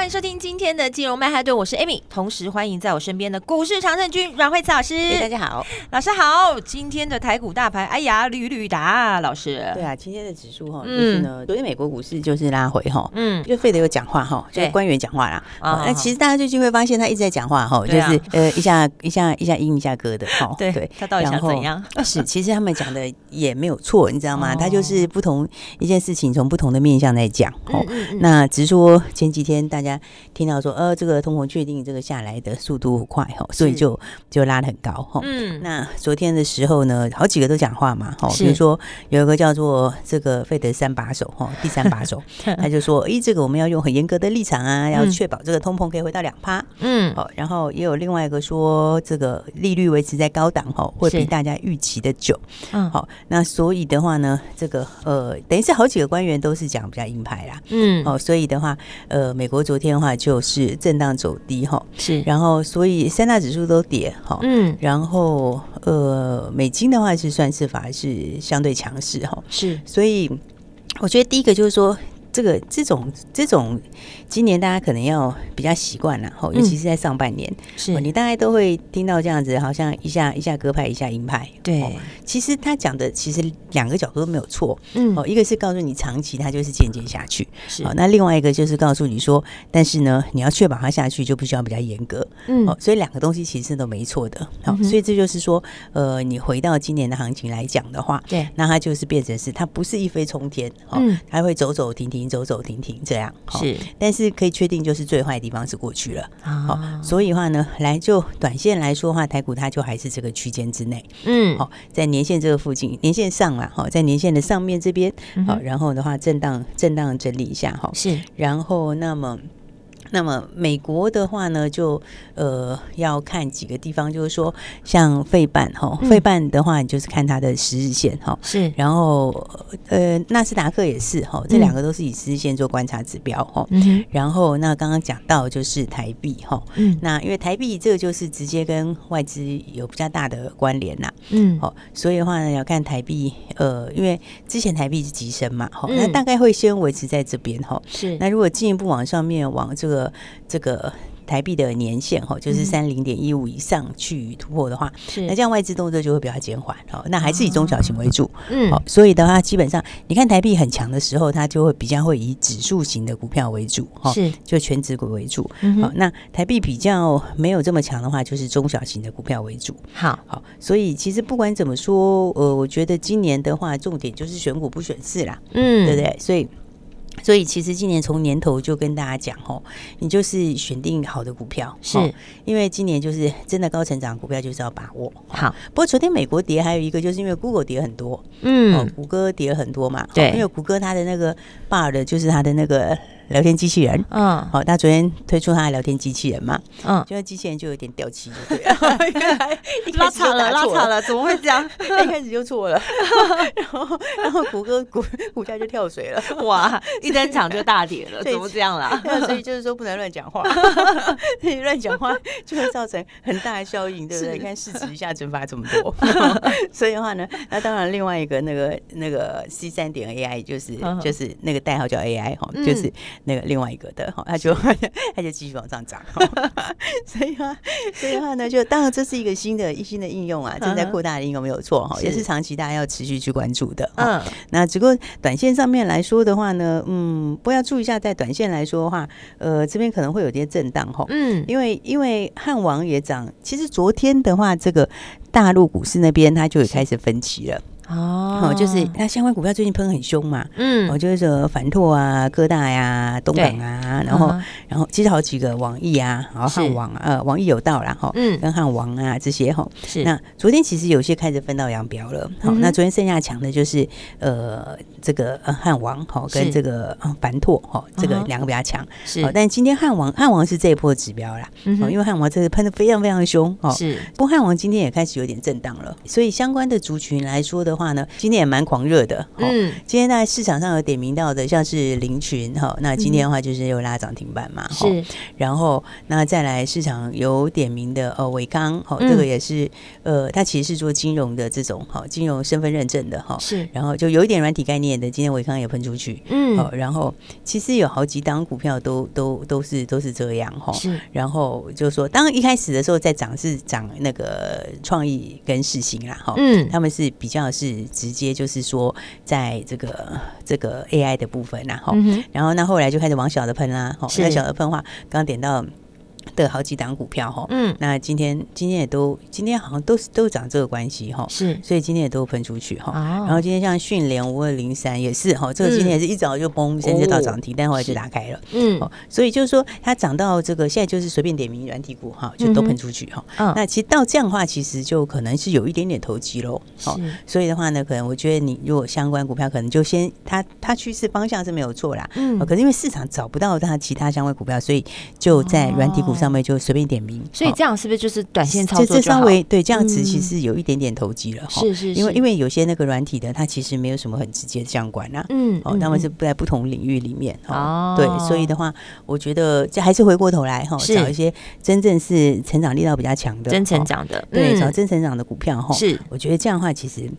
欢迎收听今天的金融曼哈顿，我是 Amy，同时欢迎在我身边的股市常胜军阮惠慈老师。大家好，老师好。今天的台股大盘，哎呀，屡屡打，老师。对啊，今天的指数哈，就是呢，昨天美国股市就是拉回哈，嗯，就费德有讲话哈，就是官员讲话啦。啊，那其实大家最近会发现他一直在讲话哈，就是呃一下一下一下阴一下歌的哈。对对，他到底想怎样？是，其实他们讲的也没有错，你知道吗？他就是不同一件事情从不同的面向来讲。哦，那只是说前几天大家。听到说，呃，这个通膨确定这个下来的速度快哈，所以就就拉的很高哈。嗯，那昨天的时候呢，好几个都讲话嘛，哈，比如说有一个叫做这个费德三把手哈，第三把手，他就说，诶，这个我们要用很严格的立场啊，要确保这个通膨可以回到两趴。嗯，好，然后也有另外一个说，这个利率维持在高档哈，会比大家预期的久。嗯，好，那所以的话呢，这个呃，等于是好几个官员都是讲比较硬派啦。嗯，哦，所以的话，呃，美国昨天的话。就是震荡走低哈，是，然后所以三大指数都跌哈，嗯，然后呃，美金的话是算是反而是相对强势哈，是，所以我觉得第一个就是说。这个这种这种，今年大家可能要比较习惯了，吼，尤其是在上半年，是。你大概都会听到这样子，好像一下一下鸽派，一下鹰派。对，其实他讲的其实两个角度都没有错，嗯，哦，一个是告诉你长期它就是渐渐下去，是，那另外一个就是告诉你说，但是呢，你要确保它下去，就必须要比较严格，嗯，哦，所以两个东西其实都没错的，好，所以这就是说，呃，你回到今年的行情来讲的话，对，那它就是变成是它不是一飞冲天，嗯，它会走走停停。走走停停这样是，但是可以确定就是最坏的地方是过去了，好，所以的话呢，来就短线来说的话，台股它就还是这个区间之内，嗯，好，在年线这个附近，年线上嘛，好，在年线的上面这边，好，然后的话震荡震荡整理一下，哈，是，然后那么。那么美国的话呢，就呃要看几个地方，就是说像费半哈，费半的话，你就是看它的十日线哈，是，然后呃纳斯达克也是哈，这两个都是以十日线做观察指标哈，嗯，然后那刚刚讲到就是台币哈，嗯，那因为台币这个就是直接跟外资有比较大的关联呐，嗯，好，所以的话呢要看台币，呃，因为之前台币是急升嘛，哈，那大概会先维持在这边哈，是，那如果进一步往上面往这个。这个台币的年限哈，就是三零点一五以上去突破的话，是那这样外资动作就会比较减缓哦。那还是以中小型为主，嗯，好，所以的话，基本上你看台币很强的时候，它就会比较会以指数型的股票为主，哈，是就全指股为主。好，那台币比较没有这么强的话，就是中小型的股票为主。好，好，所以其实不管怎么说，呃，我觉得今年的话，重点就是选股不选市啦，嗯，对不对？所以。所以其实今年从年头就跟大家讲哦，你就是选定好的股票，是因为今年就是真的高成长股票就是要把握。好，不过昨天美国跌还有一个就是因为 Google 跌很多，嗯，谷歌跌了很多嘛，对，因为谷歌它的那个 Bard 的就是它的那个。聊天机器人，嗯，好，他昨天推出他的聊天机器人嘛，嗯，就机器人就有点掉漆，就对了，拉惨了，拉惨了，怎么会这样？一开始就错了，然后，然后谷歌股股价就跳水了，哇，一登场就大跌了，怎么这样啦？所以就是说不能乱讲话，你乱讲话就会造成很大的效应，对不对？你看市值一下蒸发这么多，所以的话呢，那当然另外一个那个那个 C 三点 AI 就是就是那个代号叫 AI 哈，就是。那个另外一个的 哈，他就 他就继续往上涨，所以啊，所以的话呢，就当然这是一个新的一新的应用啊，正在扩大的应用没有错哈，也是长期大家要持续去关注的。嗯，那只不过短线上面来说的话呢，嗯，不要注意一下，在短线来说的话，呃，这边可能会有些震荡哈。嗯，因为因为汉王也涨，其实昨天的话，这个大陆股市那边它就有开始分歧了。哦，就是它相关股票最近喷很凶嘛，嗯，哦，就是说反拓啊、科大呀、东港啊，然后然后其实好几个网易啊，然后汉王呃网易有道啦哈，嗯，跟汉王啊这些哈，是。那昨天其实有些开始分道扬镳了，好，那昨天剩下强的就是呃这个汉王哈跟这个反拓哈，这个两个比较强，是，但今天汉王汉王是这一波指标啦，嗯因为汉王这个喷的非常非常凶哦，是，不过汉王今天也开始有点震荡了，所以相关的族群来说的话呢，今天也蛮狂热的，嗯，今天在市场上有点名到的，像是林群哈，那今天的话就是又拉涨停板嘛，是，然后那再来市场有点名的呃伟康，哈，这个也是呃，它其实是做金融的这种哈，金融身份认证的哈，是，然后就有一点软体概念的，今天伟康也喷出去，嗯，好，然后其实有好几档股票都都都是都是这样哈，是，然后就是说，当一开始的时候在涨是涨那个创意跟世新啦，哈，嗯，他们是比较是直接就是说在这个这个 AI 的部分然后，然后那后来就开始往小的喷啦，哈，那小的喷话，刚刚点到。的好几档股票哈，嗯，那今天今天也都今天好像都是都涨这个关系哈，是，所以今天也都喷出去哈，然后今天像讯联五二零三也是哈，这个今天也是一早就嘣，现在到涨停，但后来就打开了，嗯，所以就是说它涨到这个现在就是随便点名软体股哈，就都喷出去哈，那其实到这样的话，其实就可能是有一点点投机喽，好，所以的话呢，可能我觉得你如果相关股票可能就先它它趋势方向是没有错啦，嗯，可是因为市场找不到它其他相关股票，所以就在软体股。上面就随便点名，所以这样是不是就是短线操作？这稍微对这样子其实有一点点投机了，是是，因为因为有些那个软体的，它其实没有什么很直接的相关啊，嗯，哦，他们是不在不同领域里面哦，对，所以的话，我觉得这还是回过头来哈，找一些真正是成长力道比较强的、真成长的，对，找真成长的股票哈，是，我觉得这样的话其实。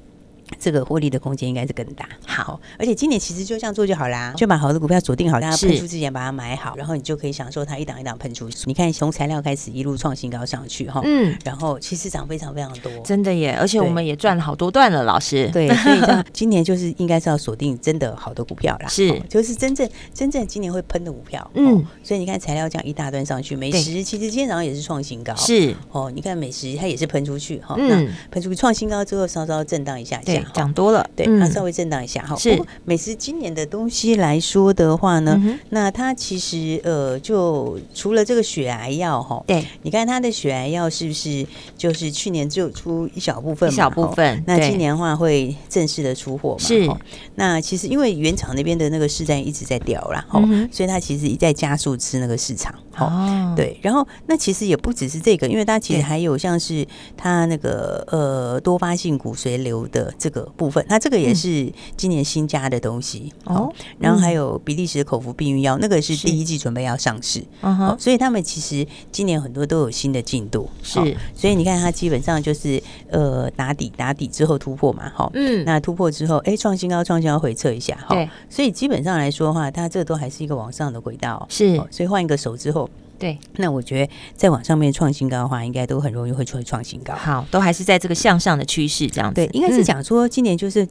这个获利的空间应该是更大。好，而且今年其实就这样做就好啦，就把好的股票锁定好，大家喷出之前把它买好，然后你就可以享受它一档一档喷出。你看从材料开始一路创新高上去哈，嗯，然后其实涨非常非常多，真的耶！而且我们也赚了好多段了，老师。对，所以这样 今年就是应该是要锁定真的好的股票啦，是，就是真正真正今年会喷的股票。嗯，所以你看材料这样一大段上去，美食其实今天早上也是创新高，是哦。你看美食它也是喷出去哈，那喷出去创新高之后稍稍震荡一下下，涨多了。对，那稍微震荡一下哈。是，美食今年的东西来说的话呢，那它其实呃，就除了这个血癌药哈，对，你看它的血癌药是不是就是去年只有出一小部分，一小部分。那今年的话会正式的出货嘛？是。那其实因为原厂那边的那个市占一直在掉啦，哈，所以它其实一再加速吃那个市场。哦，对。然后那其实也不只是这个，因为它其实还有像是它那个呃多发性骨髓瘤的这个部分，那这个也是今年新加的东西哦，然后还有比利时的口服避孕药，那个是第一季准备要上市，哦，所以他们其实今年很多都有新的进度，是，所以你看它基本上就是呃打底打底之后突破嘛，哈，嗯，那突破之后，哎，创新高创新高回撤一下，哈，所以基本上来说的话，它这都还是一个往上的轨道，是，所以换一个手之后，对，那我觉得再往上面创新高的话，应该都很容易会出来创新高，好，都还是在这个向上的趋势这样子，对，应该是讲说今年就是。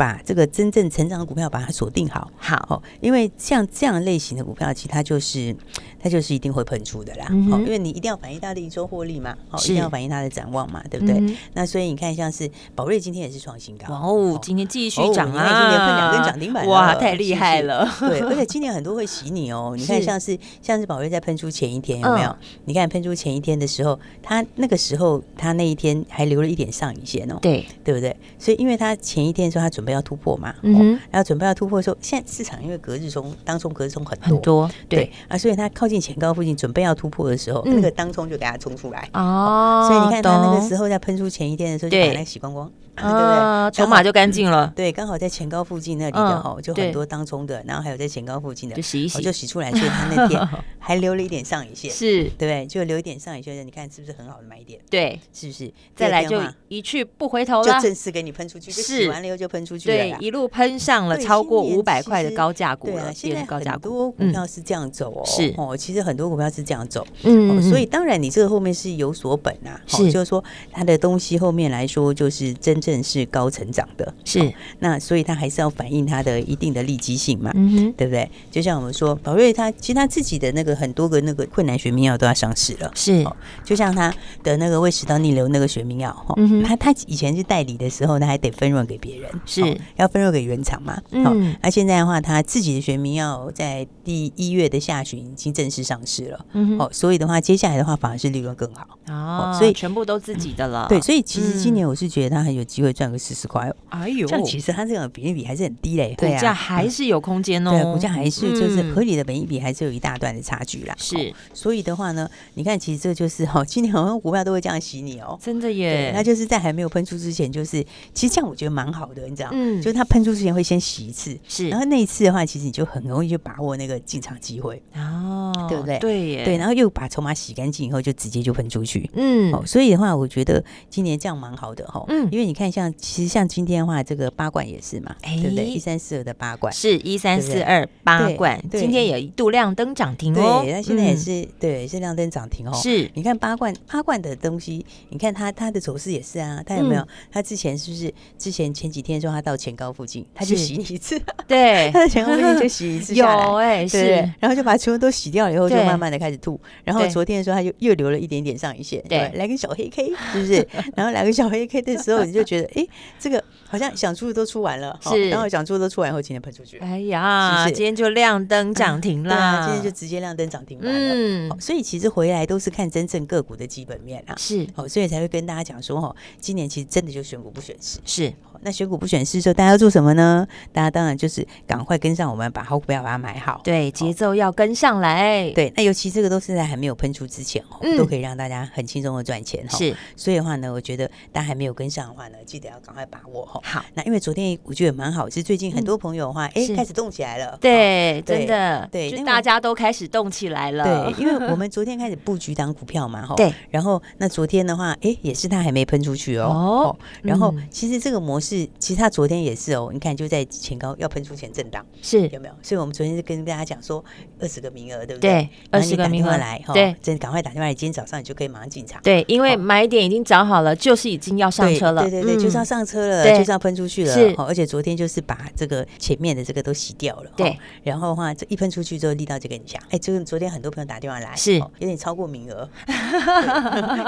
把这个真正成长的股票把它锁定好，好，因为像这样类型的股票，其实它就是它就是一定会喷出的啦，好，因为你一定要反映它的一周获利嘛，好，一定要反映它的展望嘛，对不对？那所以你看，像是宝瑞今天也是创新高，哇哦，今天继续涨啊，今年喷两根涨停板，哇，太厉害了，对，而且今年很多会洗你哦，你看像是像是宝瑞在喷出前一天有没有？你看喷出前一天的时候，它那个时候它那一天还留了一点上影线哦，对，对不对？所以因为它前一天的时候它准备。要突破嘛？嗯，然后准备要突破的时候，现在市场因为隔日中当中隔日中很多很多，对。啊，所以它靠近前高附近准备要突破的时候，那个当中就给它冲出来。哦。所以你看它那个时候在喷出前一天的时候，就把它洗光光，对不对？筹码就干净了。对，刚好在前高附近那里的哈，就很多当冲的，然后还有在前高附近的，就洗一洗，就洗出来。所以它那天 还留了一点上影线，是对不对？就留一点上影线，你看是不是很好的买点？对，是不是？再来就一去不回头了，就正式给你喷出去，就洗完了以后就喷出。去了，对，一路喷上了超过五百块的高价股了。现在高价很多股票是这样走哦，是哦，其实很多股票是这样走，嗯，所以当然你这个后面是有所本啊，是，就是说它的东西后面来说就是真正是高成长的，是，那所以它还是要反映它的一定的利基性嘛，嗯，对不对？就像我们说宝瑞，他其实他自己的那个很多个那个困难学名药都要上市了，是，就像他的那个胃食道逆流那个学名药，哈，他他以前是代理的时候，他还得分润给别人，是要分润给原厂嘛，嗯，那现在的话，他自己的学名药在第一月的下旬已经正式上市了，嗯，哦，所以的话，接下来的话反而是利润更好，哦，所以全部都自己的了，对，所以其实今年我是觉得他很有机会赚个四十块，哎呦，这样其实它这个比例比还是很低嘞，股价还是有空间哦，对，股价还是就是合理的本益比还是有一大段的差距啦，是，所以的话呢，你看其实这就是哈，今年好像股票都会这样洗你哦，真的耶，那就是在还没有喷出之前，就是其实这样我觉得蛮好的，你知道，嗯，就是它喷出之前会先洗一次，是，然后那一次的话，其实你就很容易就把握那个进场机会。哦，对不对？对耶，对，然后又把筹码洗干净以后，就直接就喷出去，嗯，哦，所以的话，我觉得今年这样蛮好的哈，嗯，因为你看像其实像今天的话，这个八冠也是嘛，对不对？一三四二的八冠是一三四二八冠，今天也一度亮灯涨停哦，对，那现在也是对，是亮灯涨停哦，是，你看八冠八冠的东西，你看它它的走势也是啊，它有没有？它之前是不是之前前几天说它到前高附近，它就洗你一次，对，它的前高附近就洗一次，有哎，是，然后就把全部都洗掉了以后，就慢慢的开始吐，然后昨天的时候它就又留了一点点上影线，对，来个小黑 K，是不是？然后来个小黑 K 的时候，你就觉得，哎，这个好像想出的都出完了，是，然后想出的都出完以后，今天喷出去，哎呀，今天就亮灯涨停啦，今天就直接亮灯涨停板了，嗯，所以其实回来都是看真正个股的基本面啊，是，好，所以才会跟大家讲说，哈，今年其实真的就选股不选市，是。那选股不选市的时候，大家要做什么呢？大家当然就是赶快跟上我们，把好股票把它买好。对，节奏要跟上来。对，那尤其这个都是在还没有喷出之前哦，都可以让大家很轻松的赚钱哈。是，所以的话呢，我觉得大家还没有跟上的话呢，记得要赶快把握哈。好，那因为昨天我觉得蛮好，是最近很多朋友的话，哎，开始动起来了。对，真的，对，就大家都开始动起来了。对，因为 我们昨天开始布局档股票嘛，哈。对。然后那昨天的话，哎，也是它还没喷出去哦。哦。然后其实这个模式，其实它昨天也是哦，你看就在前高要喷出前震荡，是有没有？所以我们昨天是跟大家讲说二十个名额，对不对？对，二十个名额来，对，真赶快打电话来，今天早上你就可以马上进场。对，因为买点已经找好了，就是已经要上车了。对对对，就是要上车了，就是要喷出去了。是，而且昨天就是把这个前面的这个都洗掉了。对，然后的话这一喷出去之后，力道就更强。哎，这个昨天很多朋友打电话来，是有点超过名额，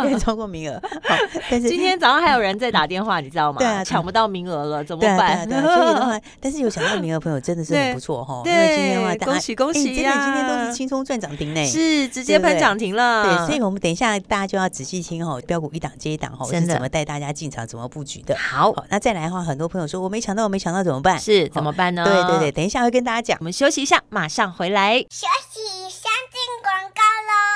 有点超过名额。好，但是今天早上还有人在打电话，你知道吗？对啊，抢不到名额了，怎么办？对，所以的话，但是有抢到名额的朋友真的是很不错哈。因为今天的话，恭喜恭喜呀！今天都是轻松赚涨停呢，是直接喷涨停了。对，所以我们等一下大家就要仔细听哈，标股一档接一档哈，是怎么带大家进场，怎么布局的。好，那再来的话，很多朋友说我没抢到，我没抢到怎么办？是怎么办呢？对对对，等一下会跟大家讲。我们休息一下，马上回来。休息，先进广告喽。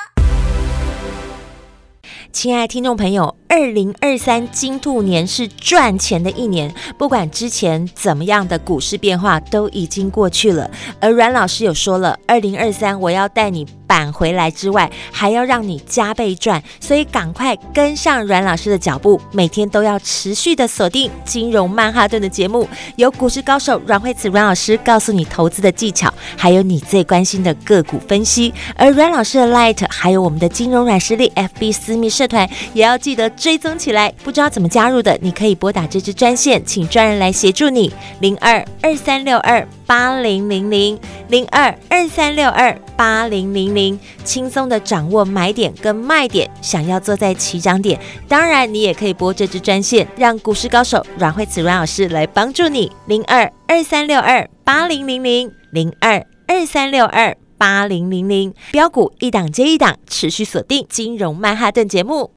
亲爱听众朋友，二零二三金兔年是赚钱的一年，不管之前怎么样的股市变化都已经过去了。而阮老师有说了，二零二三我要带你扳回来之外，还要让你加倍赚，所以赶快跟上阮老师的脚步，每天都要持续的锁定金融曼哈顿的节目，由股市高手阮慧慈阮老师告诉你投资的技巧，还有你最关心的个股分析。而阮老师的 Light 还有我们的金融软实力 FB 私密社团也要记得追踪起来。不知道怎么加入的，你可以拨打这支专线，请专人来协助你。零二二三六二八零零零零二二三六二八零零零，轻松的掌握买点跟卖点。想要坐在起涨点，当然你也可以拨这支专线，让股市高手阮慧慈阮老师来帮助你。零二二三六二八零零零零二二三六二八零零零，标股一档接一档，持续锁定金融曼哈顿节目。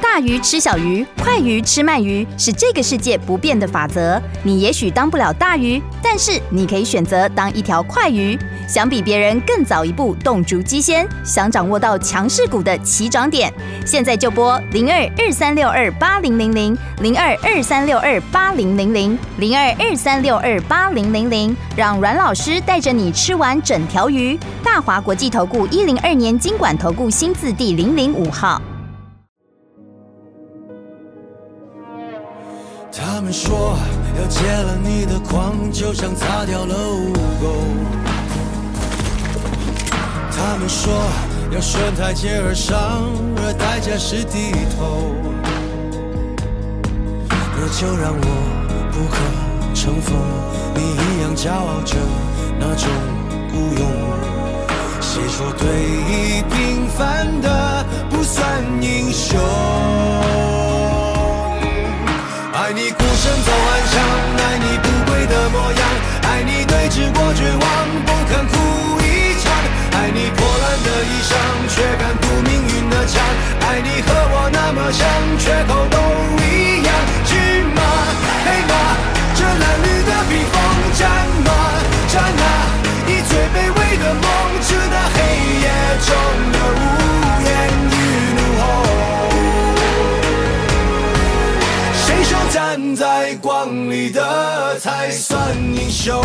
大鱼吃小鱼，快鱼吃慢鱼，是这个世界不变的法则。你也许当不了大鱼，但是你可以选择当一条快鱼。想比别人更早一步动足机先，想掌握到强势股的起涨点，现在就拨零二二三六二八零零零零二二三六二八零零零零二二三六二八零零零，让阮老师带着你吃完整条鱼。大华国际投顾一零二年金管投顾新字第零零五号。他们说要戒了你的狂，就像擦掉了污垢。他们说要顺台阶而上，而代价是低头。那就让我不可乘风，你一样骄傲着那种孤勇。谁说对弈平凡的不算英雄？爱你孤身走暗巷，爱你不跪的模样，爱你对峙过绝望，像，缺口都一样，橘马黑马，这褴褛的披风，战马战啊，以最卑微的梦，直达黑夜中的无言与怒吼。谁说站在光里的才算英雄。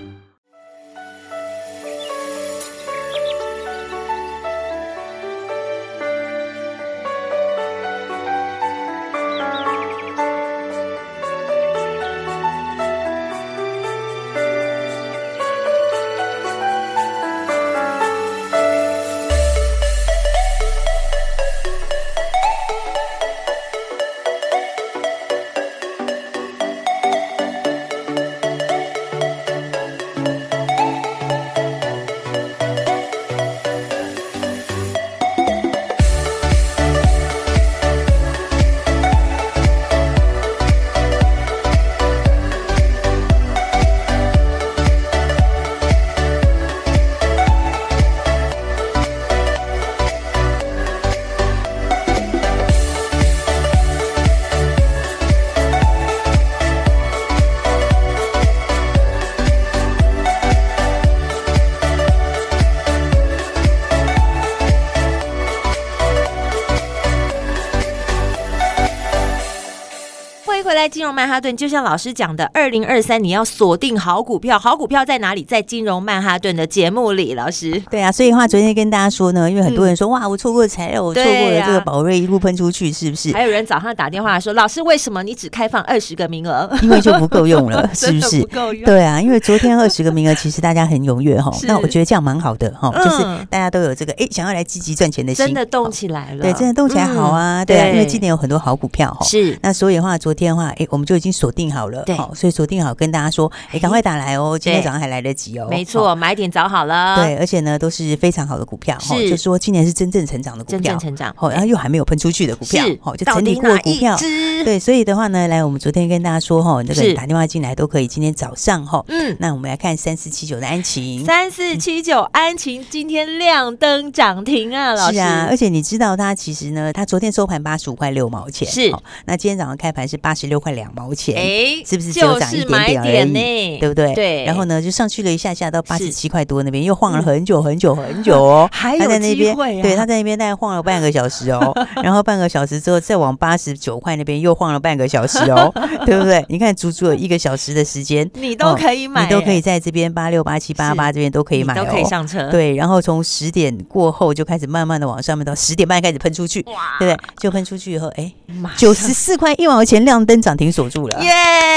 在金融曼哈顿，就像老师讲的，二零二三你要锁定好股票，好股票在哪里？在金融曼哈顿的节目里，老师。对啊，所以的话，昨天跟大家说呢，因为很多人说、嗯、哇，我错过材料，我错过了这个宝瑞一路喷出去，是不是？还有人早上打电话说，老师为什么你只开放二十个名额？因为就不够用了，是不是？不够用。对啊，因为昨天二十个名额，其实大家很踊跃哈。那我觉得这样蛮好的哈，就是大家都有这个哎，想要来积极赚钱的心，真的动起来了。对，真的动起来好啊，对啊，因为今年有很多好股票哈。是。那所以的话，昨天的话。哎，我们就已经锁定好了，对，所以锁定好跟大家说，哎，赶快打来哦，今天早上还来得及哦，没错，买点早好了，对，而且呢都是非常好的股票，是，就说今年是真正成长的股票，真正成长，哦，然后又还没有喷出去的股票，哦，就整理过的股票，对，所以的话呢，来，我们昨天跟大家说哈，那个打电话进来都可以，今天早上哈，嗯，那我们来看三四七九的安晴，三四七九安晴今天亮灯涨停啊，老师，是啊，而且你知道它其实呢，它昨天收盘八十五块六毛钱，是，那今天早上开盘是八十六块两毛钱，哎，是不是只有涨一点点而已？对不对？对，然后呢，就上去了一下下到八十七块多那边，又晃了很久很久很久哦，还有机会，对，他在那边大概晃了半个小时哦，然后半个小时之后再往八十九块那边又晃了半个小时哦，对不对？你看足足有一个小时的时间，你都可以买，你都可以在这边八六八七八八这边都可以买，都可以上车。对，然后从十点过后就开始慢慢的往上面到十点半开始喷出去，哇，对不对？就喷出去以后，哎，九十四块一毛钱亮灯涨停锁住了，耶，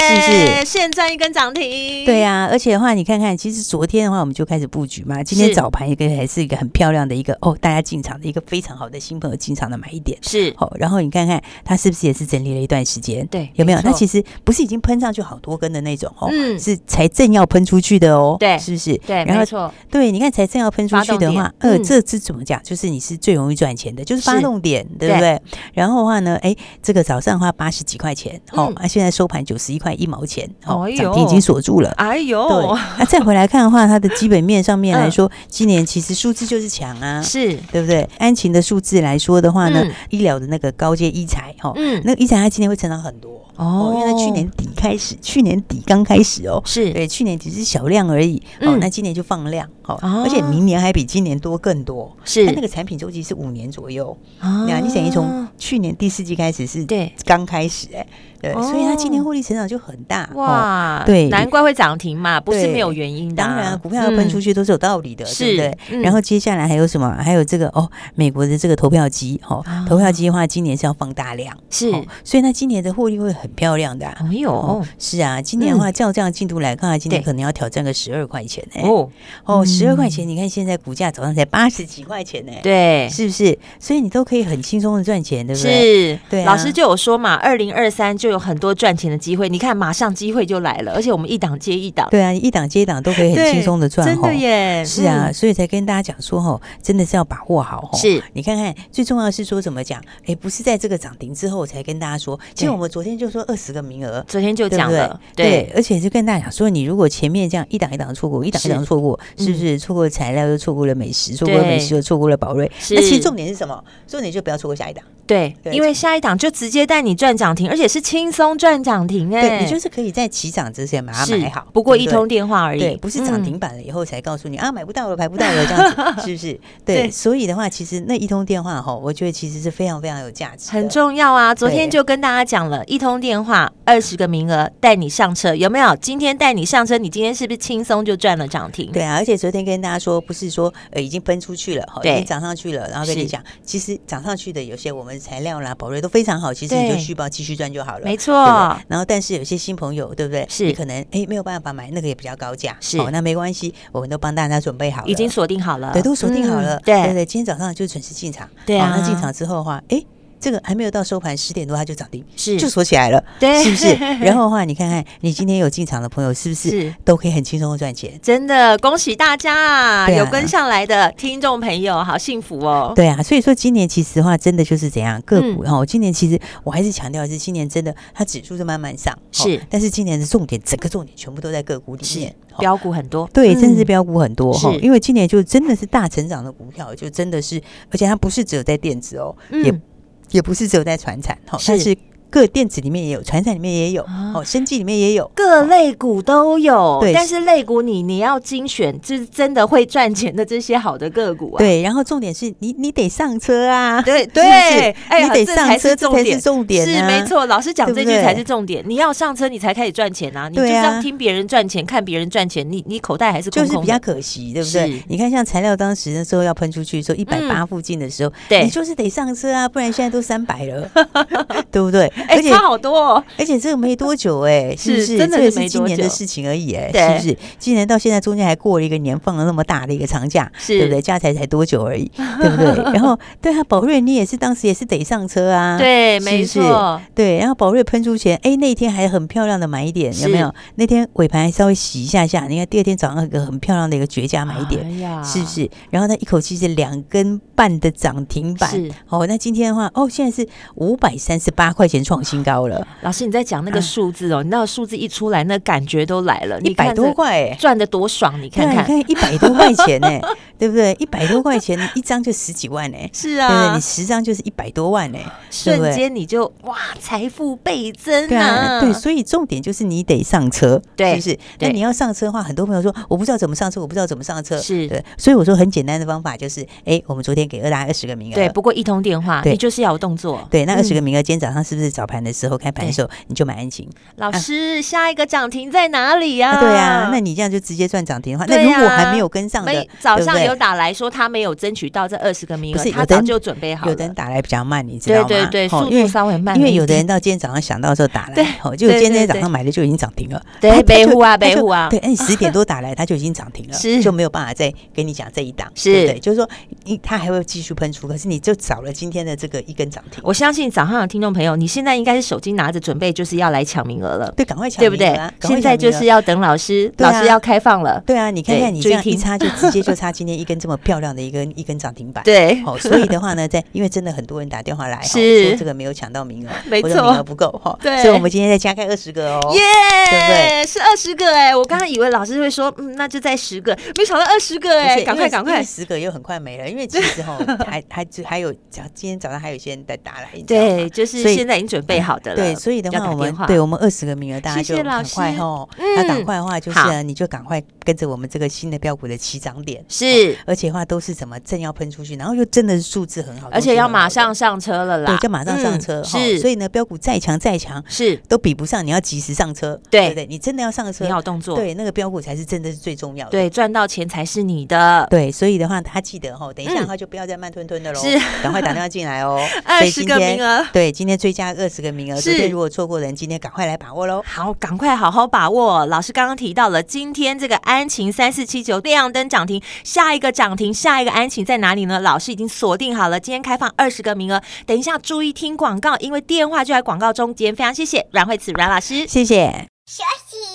是不是？现赚一根涨停，对呀，而且的话，你看看，其实昨天的话我们就开始布局嘛，今天早盘一个还是一个很漂亮的一个哦，大家进场的一个非常好的新朋友进场的买一点。是，好，然后你看看它是不是也是整理了一段时间？对，有没有？它其实不是已经喷上去好多根的那种哦，是才正要喷出去的哦，对，是不是？对，没错，对，你看才正要喷出去的话，呃，这是怎么讲？就是你是最容易赚钱的，就是发动点，对不对？然后的话呢，哎，这个早上的话八十几块钱，哦，啊，现在收盘九十一块一毛钱，哦，涨停已经锁住了，哎呦，对，那再回来看的话，它的基本面上面来说，今年其实数字就是强啊，是。对不对？安晴的数字来说的话呢，医疗的那个高阶医材，哈，嗯，那个医材它今年会成长很多。哦，因为它去年底开始，去年底刚开始哦，是。对，去年只是小量而已，哦，那今年就放量，好，而且明年还比今年多更多，是。它那个产品周期是五年左右，啊，你等于从去年第四季开始是，对，刚开始哎，对，所以它今年获利成长就很大，哇，对，难怪会涨停嘛，不是没有原因的，当然股票要喷出去都是有道理的，对不对？然后接下来还有什么？还有这个哦，美国的这个投票机，哦，投票机的话，今年是要放大量，是，所以它今年的获利会很。漂亮的，没有，是啊，今年的话，照这样进度来看，今年可能要挑战个十二块钱呢。哦。哦，十二块钱，你看现在股价早上才八十几块钱呢，对，是不是？所以你都可以很轻松的赚钱，对不对？是，对。老师就有说嘛，二零二三就有很多赚钱的机会，你看马上机会就来了，而且我们一档接一档，对啊，一档接一档都可以很轻松的赚，真的耶。是啊，所以才跟大家讲说，哦，真的是要把握好，是你看看，最重要的是说怎么讲？哎，不是在这个涨停之后才跟大家说，其实我们昨天就说二十个名额。昨天就讲了，对，而且就跟大家讲说，你如果前面这样一档一档错过，一档一档错过，是不是错过材料又错过了美食，错过了美食又错过了宝瑞？那其实重点是什么？重点就不要错过下一档，对，因为下一档就直接带你赚涨停，而且是轻松赚涨停哎，你就是可以在起涨之前把它买好，不过一通电话而已，不是涨停板了以后才告诉你啊，买不到了，买不到了这样子，是不是？对，所以的话，其实那一通电话哈，我觉得其实是非常非常有价值，很重要啊。昨天就跟大家讲了一通电话二十个名额带你上车，有没有？今天带你上车，你今天是不是轻松就赚了涨停？对啊，而且昨天跟大家说，不是说呃已经喷出去了，对，已经涨上去了，然后跟你讲，其实涨上去的有些我们材料啦、宝瑞都非常好，其实你就续报继续赚就好了，没错。然后但是有些新朋友，对不对？是，你可能哎没有办法买那个也比较高价，是，那没关系，我们都帮大家准备好了，已经锁定好了，对，都锁定好了，对对对，今天早上就准时进场，对啊，那进场之后的话，哎。这个还没有到收盘十点多，它就涨停，是就锁起来了，对，是不是？然后的话，你看看你今天有进场的朋友，是不是都可以很轻松的赚钱？真的，恭喜大家啊！有跟上来的听众朋友，好幸福哦。对啊，所以说今年其实的话，真的就是怎样个股哈。今年其实我还是强调的是，今年真的它指数是慢慢上，是，但是今年的重点，整个重点全部都在个股里面，标股很多，对，真的是标股很多哈。因为今年就真的是大成长的股票，就真的是，而且它不是只有在电子哦，也。也不是只有在传产，哈，但是。各电子里面也有，船产里面也有，哦，生技里面也有，各类股都有。对，但是类股你你要精选，就是真的会赚钱的这些好的个股啊。对，然后重点是你你得上车啊，对对，哎，你得上车，这才是重点，是没错。老师讲这句才是重点，你要上车，你才开始赚钱啊。你就是要听别人赚钱，看别人赚钱，你你口袋还是空空，就是比较可惜，对不对？你看像材料当时那时候要喷出去，说一百八附近的时候，对，你就是得上车啊，不然现在都三百了，对不对？哎，差好多哦。而且这个没多久哎，是不是？真的是没，今年的事情而已哎，是不是？今年到现在中间还过了一个年，放了那么大的一个长假，对不对？加起来才多久而已，对不对？然后对啊，宝瑞你也是当时也是得上车啊，对，没错，对。然后宝瑞喷出前，哎，那天还很漂亮的买点，有没有？那天尾盘还稍微洗一下下，你看第二天早上一个很漂亮的一个绝佳买点，是不是？然后它一口气是两根半的涨停板，哦，那今天的话，哦，现在是五百三十八块钱创新高了。老师你在讲那个数字哦，你知道数字一出来，那感觉都来了，一百多块，赚的多爽！你看看，你看 一百多块钱呢，对不对？一百多块钱一张就十几万呢，是啊，对不对？你十张就是一百多万呢，瞬间你就哇，财富倍增啊！对，所以重点就是你得上车，对，是不是？那你要上车的话，很多朋友说我不知道怎么上车，我不知道怎么上车，是对，所以我说很简单的方法就是，哎，我们昨天给二大二十个名额，对，不过一通电话，你就是要有动作，对，那二十个名额，今天早上是不是早盘的时候开盘的时候你就买安晴？老师，下一个涨停在哪里呀？对呀，那你这样就直接赚涨停的话，那如果还没有跟上的，早上有打来说他没有争取到这二十个名额，他早就准备好了。有的人打来比较慢，你知道吗？对对对，速度稍微慢，因为有的人到今天早上想到的时候打来，对，就今天早上买的就已经涨停了。对，北户啊，北户啊，对，你十点多打来，他就已经涨停了，是就没有办法再跟你讲这一档，是对，就是说，你他还会继续喷出，可是你就少了今天的这个一根涨停。我相信早上的听众朋友，你现在应该是手机拿着准备，就是要来抢名额了。对，赶快抢，对不对？现在就是要等老师，老师要开放了。对啊，你看看你这样一插，就直接就插今天一根这么漂亮的一根一根涨停板。对，哦，所以的话呢，在因为真的很多人打电话来，是说这个没有抢到名额，没错，名额不够哈。对，所以我们今天再加开二十个哦，耶，对不对？是二十个哎，我刚刚以为老师会说，嗯，那就再十个，没想到二十个哎，赶快赶快，十个又很快没了，因为其实哈还还还有，今天早上还有一些人在打来，对，就是现在已经准备好的了。对，所以的话我们对我们二十个名额，大家就赶快哈，那赶快的话就是你就赶快跟着我们这个新的标股的起涨点。是，而且话都是什么正要喷出去，然后又真的是数字很好，而且要马上上车了啦，对，就马上上车是，所以呢标股再强再强是。都比不上你要及时上车，对。对，你真的要上车，你好动作，对，那个标股才是真的是最重要的，对，赚到钱才是你的，对，所以的话他记得哈，等一下的话就不要再慢吞吞的喽，是，赶快打电话进来哦，二十个名额，对，今天追加二十个名额，昨天如果错过的人，今天赶快来把握喽，好，赶快好好把握。老师刚刚提到了，今天这个安晴三四七九亮灯涨停，下一个涨停，下一个安晴在哪里呢？老师已经锁定好了，今天开放二十个名额，等一下注意听广告，因为电话就在广告中间。非常谢谢阮慧慈阮老师，谢谢。学习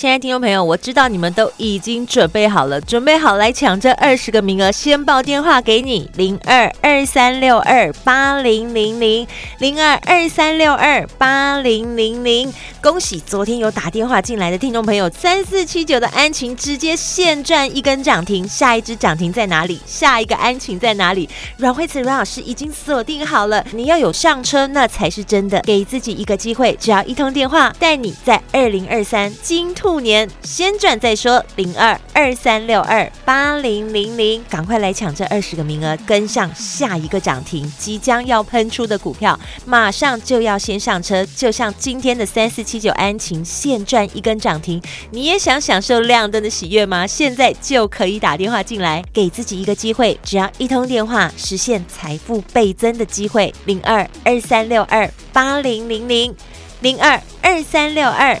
亲爱的听众朋友，我知道你们都已经准备好了，准备好来抢这二十个名额。先报电话给你，零二二三六二八零零零，零二二三六二八零零零。恭喜昨天有打电话进来的听众朋友，三四七九的安晴直接现赚一根涨停，下一只涨停在哪里？下一个安晴在哪里？阮慧慈阮老师已经锁定好了，你要有上车，那才是真的。给自己一个机会，只要一通电话，带你在二零二三金兔。兔年先赚再说，零二二三六二八零零零，赶快来抢这二十个名额，跟上下一个涨停，即将要喷出的股票，马上就要先上车。就像今天的三四七九安晴，现赚一根涨停，你也想享受亮灯的喜悦吗？现在就可以打电话进来，给自己一个机会，只要一通电话，实现财富倍增的机会，零二二三六二八零零零，零二二三六二。